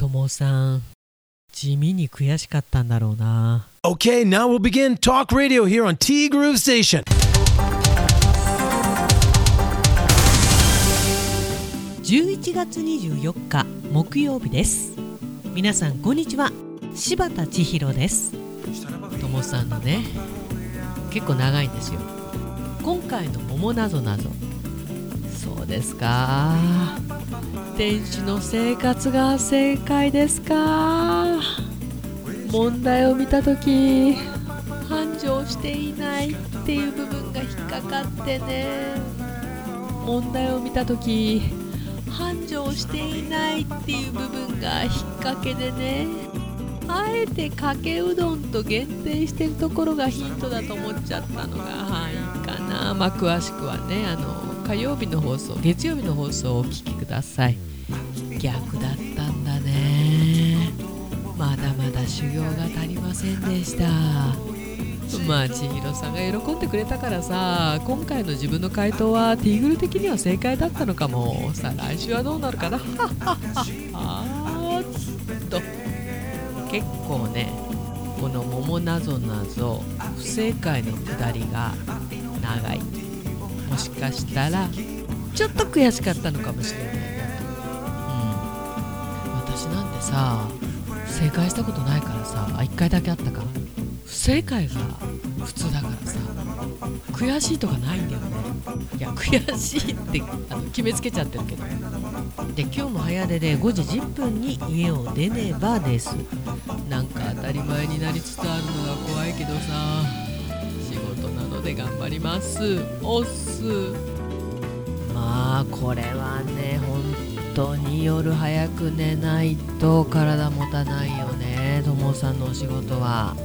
友さん地味に悔しかったんだろうな。Okay, now we'll begin Talk Radio here on T Groove Station. 11月24日木曜日です。皆さんこんにちは。柴田千尋です。友さんのね結構長いんですよ。今回の桃なぞなぞそうですか。天使の生活が正解ですか。問題を見た時繁盛していないっていう部分が引っかかってね。問題を見た時繁盛していないっていう部分が引っ掛けでね。あえてかけうどんと限定してるところがヒントだと思っちゃったのがはいかな。まあ詳しくはねあの火曜日の放送月曜日の放送をお聞きください。逆だったんだね。まだまだ修行が足りませんでした。まあ千尋さんが喜んでくれたからさ今回の自分の回答はティーグル的には正解だったのかも。さあ来週はどうなるかな。あっと。結構ねこの「桃なぞなぞ」不正解のくだりが長い。もしかしたらちょっと悔しかったのかもしれない。なと、うん、私なんてさ正解したことないからさ。あ1回だけあったか不正解が普通だからさ悔しいとかないんだよね。いや悔しいってあの決めつけちゃってるけど。で今日も早出で5時10分に家を出ねばです。なんか当たり前になりつつあるのが怖いけどさ。ので頑張ります。おっす。まあこれはね本当に夜早く寝ないと体持たないよね。ともさんのお仕事は。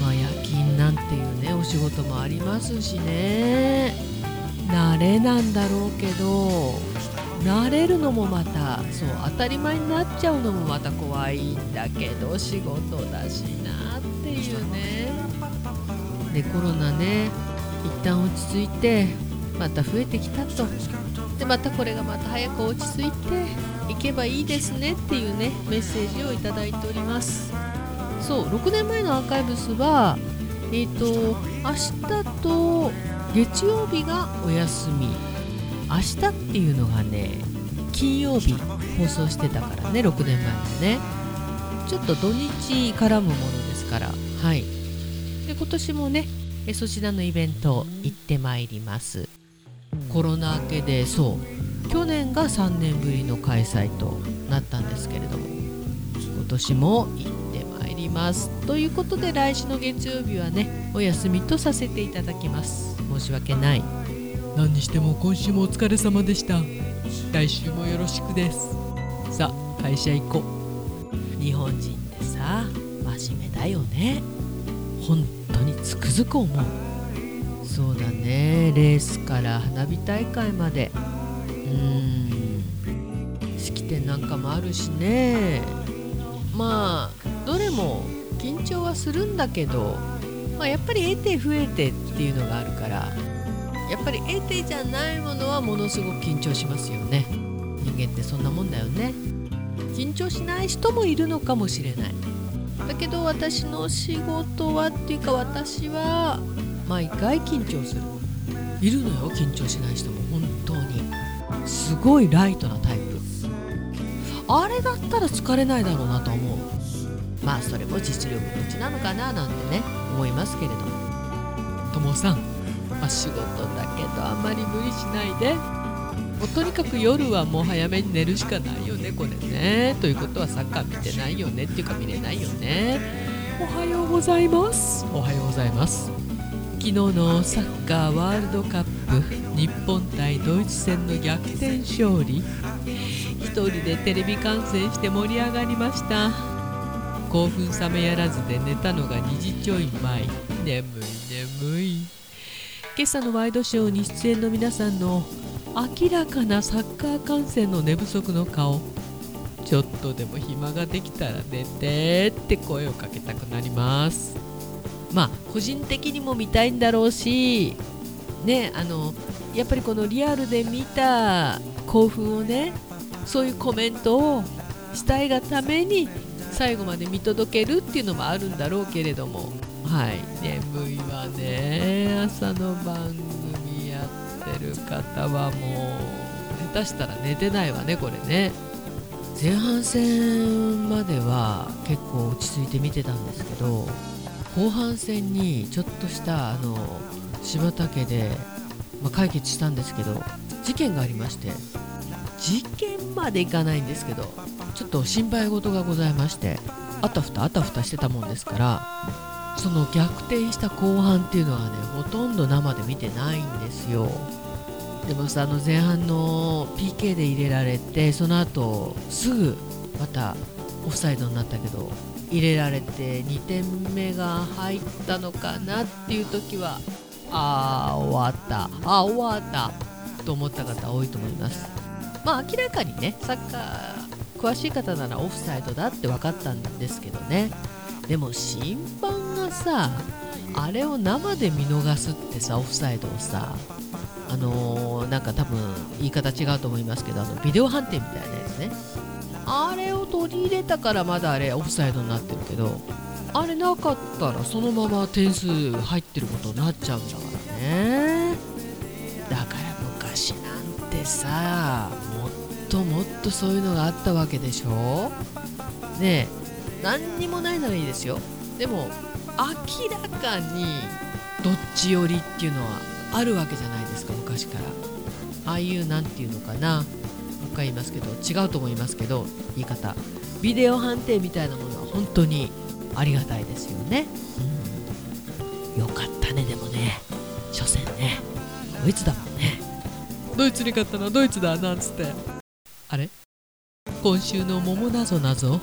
まあ夜勤なんていうねお仕事もありますしね。慣れなんだろうけど慣れるのもまたそう当たり前になっちゃうのもまた怖いんだけど仕事だしなっていうね。でコロナね一旦落ち着いてまた増えてきたと。でまたこれがまた早く落ち着いていけばいいですねっていうねメッセージをいただいております。そう6年前のアーカイブスはえっ、ー、と明日と月曜日がお休み。明日っていうのがね金曜日放送してたからね6年前のね。ちょっと土日絡むものですからはい。今年もねそちらのイベント行ってまいります。コロナ明けでそう。去年が3年ぶりの開催となったんですけれども。今年も行ってまいります。ということで来週の月曜日はねお休みとさせていただきます。申し訳ない。何にしても今週もお疲れ様でした。来週もよろしくです。さあ会社行こう。日本人ってさ真面目だよね本当につくづく思う。そうだね。レースから花火大会まで。うーん。式典なんかもあるしね。まあどれも緊張はするんだけど、まあ、やっぱり得て増えてっていうのがあるからやっぱり得てじゃないものはものすごく緊張しますよね。人間ってそんなもんだよね。緊張しない人もいるのかもしれない。だけど私の仕事はっていうか私は毎回緊張する。いるのよ緊張しない人も本当に。すごいライトなタイプ。あれだったら疲れないだろうなと思う。まあそれも実力のうちなのかななんてね思いますけれども。ともさんまあ、仕事だけどあまり無理しないで。うとにかく夜はもう早めに寝るしかないよねこれね。ということはサッカー見てないよねっていうか見れないよね。おはようございます。おはようございます。昨日のサッカーワールドカップ日本対ドイツ戦の逆転勝利。一人でテレビ観戦して盛り上がりました。興奮冷めやらずで寝たのが2時ちょい前。眠い眠い。今朝のワイドショーに出演の皆さんの明らかなサッカー観戦の寝不足の顔。ちょっとでも暇ができたら寝てって声をかけたくなります。まあ個人的にも見たいんだろうしねあのやっぱりこのリアルで見た興奮をねそういうコメントをしたいがために最後まで見届けるっていうのもあるんだろうけれども。はい。眠いわね朝の番組。ってる方はもう下手したら寝てないわねこれね。前半戦までは結構落ち着いて見てたんですけど後半戦にちょっとしたあの柴田家で、まあ、解決したんですけど事件がありまして。事件までいかないんですけどちょっと心配事がございましてあたふたあたふたしてたもんですからその逆転した後半っていうのはねほとんど生で見てないんですよ。でもさあの前半の PK で入れられてその後すぐまたオフサイドになったけど入れられて2点目が入ったのかなっていう時はあー終わった。あー終わった。と思った方多いと思います。まあ明らかにねサッカー詳しい方ならオフサイドだって分かったんですけどね。でも審判がさあれを生で見逃すってさオフサイドをさあのーなんか多分言い方違うと思いますけどあのビデオ判定みたいなやつね。あれを取り入れたからまだあれオフサイドになってるけどあれなかったらそのまま点数入ってることになっちゃうんだからね。だから昔なんてさもっともっとそういうのがあったわけでしょ？ねえ何にもないならいいですよ。でも明らかにどっち寄りっていうのはあるわけじゃないですか昔から。ああいうなんていうのかな。もう一回言いますけど違うと思いますけど言い方。ビデオ判定みたいなものは本当にありがたいですよね、うん、よかったねでもね。初戦ね。ドイツだもんね。ドイツに勝ったのはドイツだなんつって。あれ？今週の桃なぞなぞ？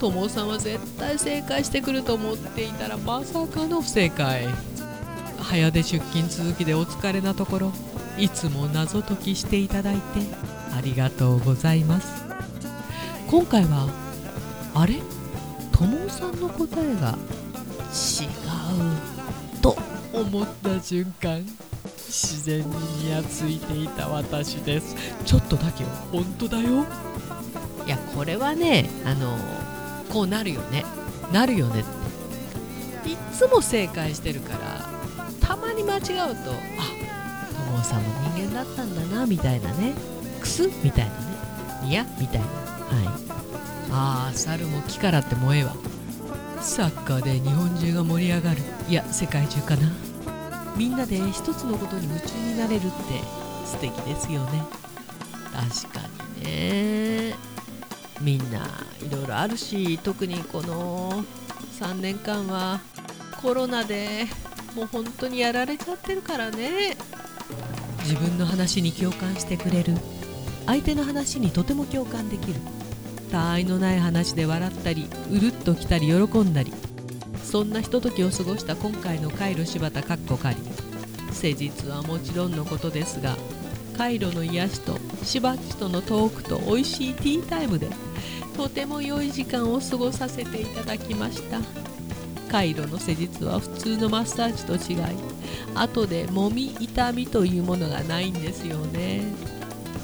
友さんは絶対正解してくると思っていたらまさかの不正解。早出出勤続きでお疲れなところ。いつも謎解きしていただいてありがとうございます。今回はあれ？友さんの答えが違うと思った瞬間自然にニヤついていた私です。ちょっとだけは本当だよ。いやこれはねあのこうなるよね。なるよね。っていっつも正解してるからたまに間違うとあ友さんも人間だったんだなみたいなね。クス？みたいなね。いや？みたいな。はい。ああ猿も木からって萌えわ。サッカーで日本中が盛り上がる。いや世界中かな。みんなで一つのことに夢中になれるって素敵ですよね。確かにね。みんないろいろあるし特にこの3年間はコロナでもう本当にやられちゃってるからね。自分の話に共感してくれる。相手の話にとても共感できる。他愛のない話で笑ったりうるっときたり喜んだり。そんなひとときを過ごした今回のカイロ柴田かっこかり施術はもちろんのことですがカイロの癒しとしばっちとのトークと美味しいティータイムでとても良い時間を過ごさせていただきました。カイロの施術は普通のマッサージと違い後で揉み痛みというものがないんですよね。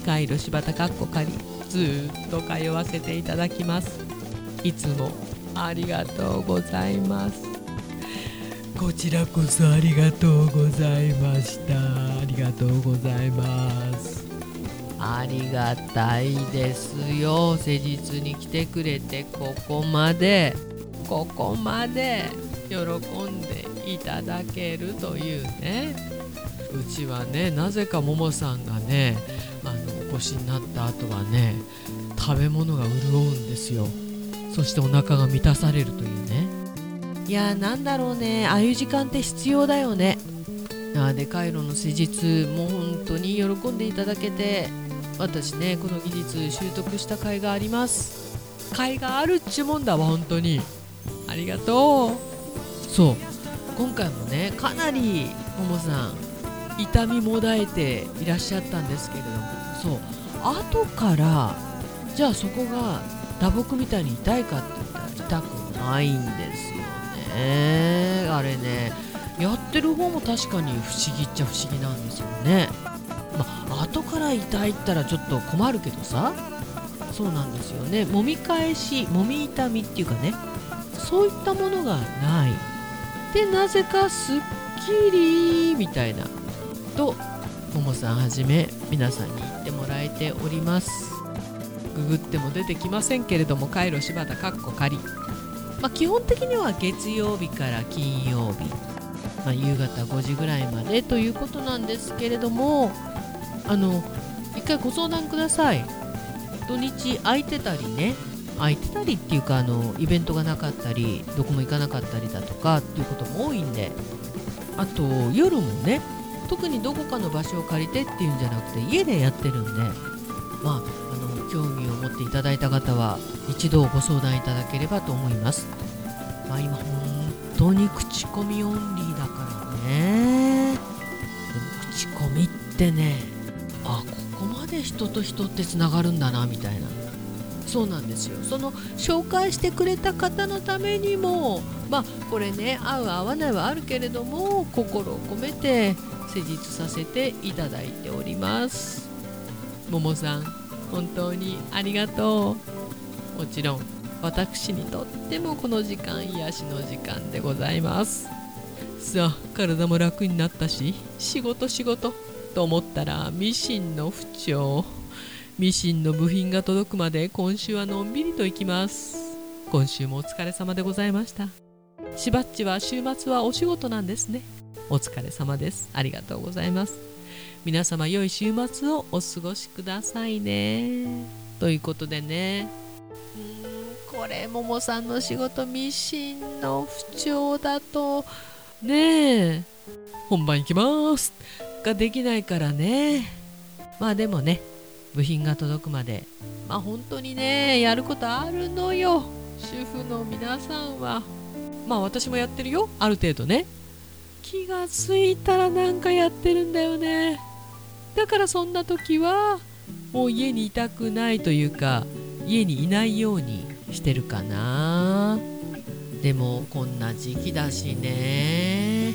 カイロ柴田かっこかりずっと通わせていただきます。いつもありがとうございます。こちらこそありがとうございました。ありがとうございます。ありがたいですよ。施術に来てくれてここまで。ここまで。喜んでいただけるというね。うちはねなぜかももさんがねあのお越しになった後はね食べ物が潤うんですよ。そしてお腹が満たされるというね。いやーなんだろうね。ああいう時間って必要だよね。あーでカイロの施術もう本当に喜んでいただけて私ねこの技術習得した甲斐があります。甲斐があるっちゅうもんだわ本当に。ありがとう。そう。今回もねかなりももさん痛みもだえていらっしゃったんですけれども。そう。後からじゃあそこが打撲みたいに痛いかって言ったら痛くないんですよね。あれね。やってる方も確かに不思議っちゃ不思議なんですよね。後から痛いったらちょっと困るけどさ。そうなんですよね。揉み返し揉み痛みっていうかね。そういったものがない。でなぜかすっきりみたいな。とももさんはじめ皆さんに言ってもらえております。ググっても出てきませんけれどもカイロ柴田かっこ仮、まあ、基本的には月曜日から金曜日、まあ、夕方5時ぐらいまでということなんですけれどもあの一回ご相談ください。土日空いてたりね。空いてたりっていうかあのイベントがなかったりどこも行かなかったりだとかっていうことも多いんで。あと夜もね特にどこかの場所を借りてっていうんじゃなくて家でやってるんで。まああの興味を持っていただいた方は一度ご相談いただければと思います。まあ今本当に口コミオンリーだからね。でも口コミってねあここまで人と人ってつながるんだなみたいな。そうなんですよ。その紹介してくれた方のためにもまあこれね合う合わないはあるけれども心を込めて施術させていただいております。ももさん本当にありがとう。もちろん私にとってもこの時間癒しの時間でございます。さあ体も楽になったし仕事仕事。と思ったらミシンの不調ミシンの部品が届くまで今週はのんびりと行きます。今週もお疲れ様でございました。しばっちは週末はお仕事なんですね。お疲れ様です。ありがとうございます。皆様良い週末をお過ごしくださいね。ということでね。うんこれももさんの仕事ミシンの不調だとねえ本番行きます。ができないからね。まあでもね部品が届くまでまあ本当にねやることあるのよ。主婦の皆さんは。まあ私もやってるよ。ある程度ね。気がついたらなんかやってるんだよね。だからそんな時はもう家にいたくないというか家にいないようにしてるかな。でもこんな時期だしね。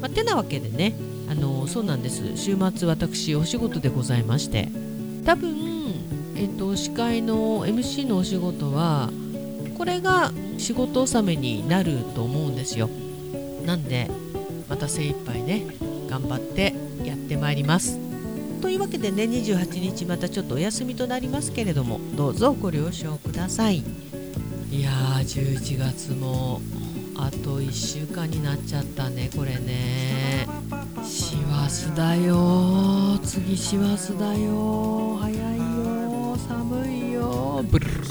まあ、てなわけでね。のそうなんです。週末私お仕事でございまして。多分、えっと、司会の MC のお仕事はこれが仕事納めになると思うんですよ。なんでまた精一杯ね頑張ってやってまいります。というわけでね28日またちょっとお休みとなりますけれどもどうぞご了承ください。いやー11月もあと1週間になっちゃったねこれね。師走だよ。次師走だよ。早いよ。寒いよ。ブルルルル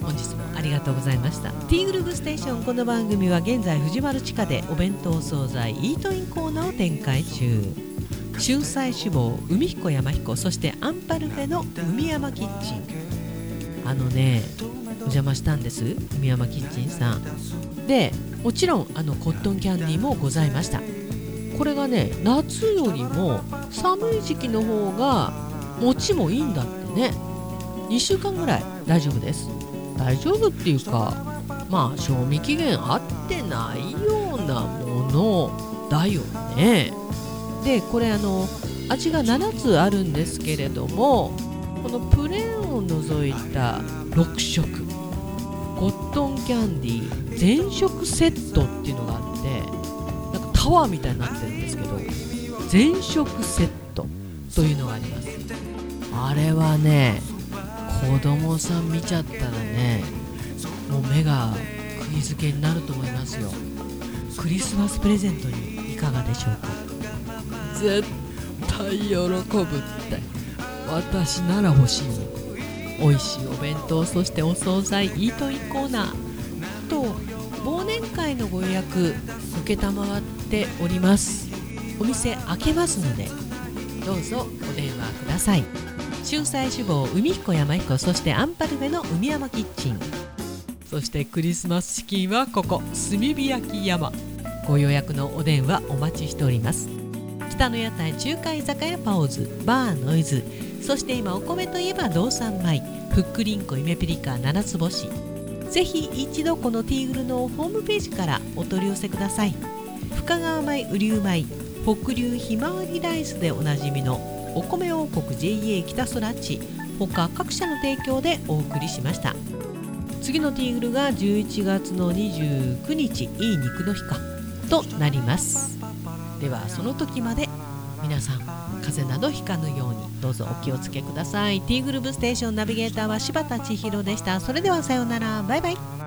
本日もありがとうございました。T グループステーション。この番組は現在藤丸地下でお弁当惣菜イートインコーナーを展開中。春菜志望海彦山彦そしてアンパルフェの海山キッチン。あのねお邪魔したんです。海山キッチンさん。でもちろんあのコットンキャンディーもございました。これがね夏よりも寒い時期の方が餅もいいんだってね。2週間ぐらい大丈夫です。大丈夫っていうかまあ賞味期限合ってないようなものだよね。でこれあの味が7つあるんですけれどもこのプレーンを除いた6色コットンキャンディー全色セットっていうのがあってタワーみたいになってるんですけど全色セットというのがあります。あれはね子供さん見ちゃったらねもう目が釘付けになると思いますよ。クリスマスプレゼントにいかがでしょうか？絶対喜ぶって。私なら欲しい。美味しいお弁当そしてお惣菜イートインコーナー。と忘年会のご予約承っております。お店開けますのでどうぞお電話ください。春菜志望海彦山彦そしてアンパルフェの海山キッチン。そしてクリスマスチキンはここ炭火焼き山。ご予約のお電話お待ちしております。北の屋台中華居酒屋パオズバーノイズ。そして今お米といえば道産米。ふっくりんこゆめぴりか七つ星。ぜひ一度このティーグルのホームページからお取り寄せください。深川米雨竜米北流ひまわりライスでおなじみのお米王国 JA 北空地他各社の提供でお送りしました次のティーグルが11月の29日いい肉の日かとなります。ではその時まで皆さん風邪などひかぬようにどうぞお気をつけくださいティーグルーブステーションナビゲーターは柴田千尋でしたそれではさようならバイバイ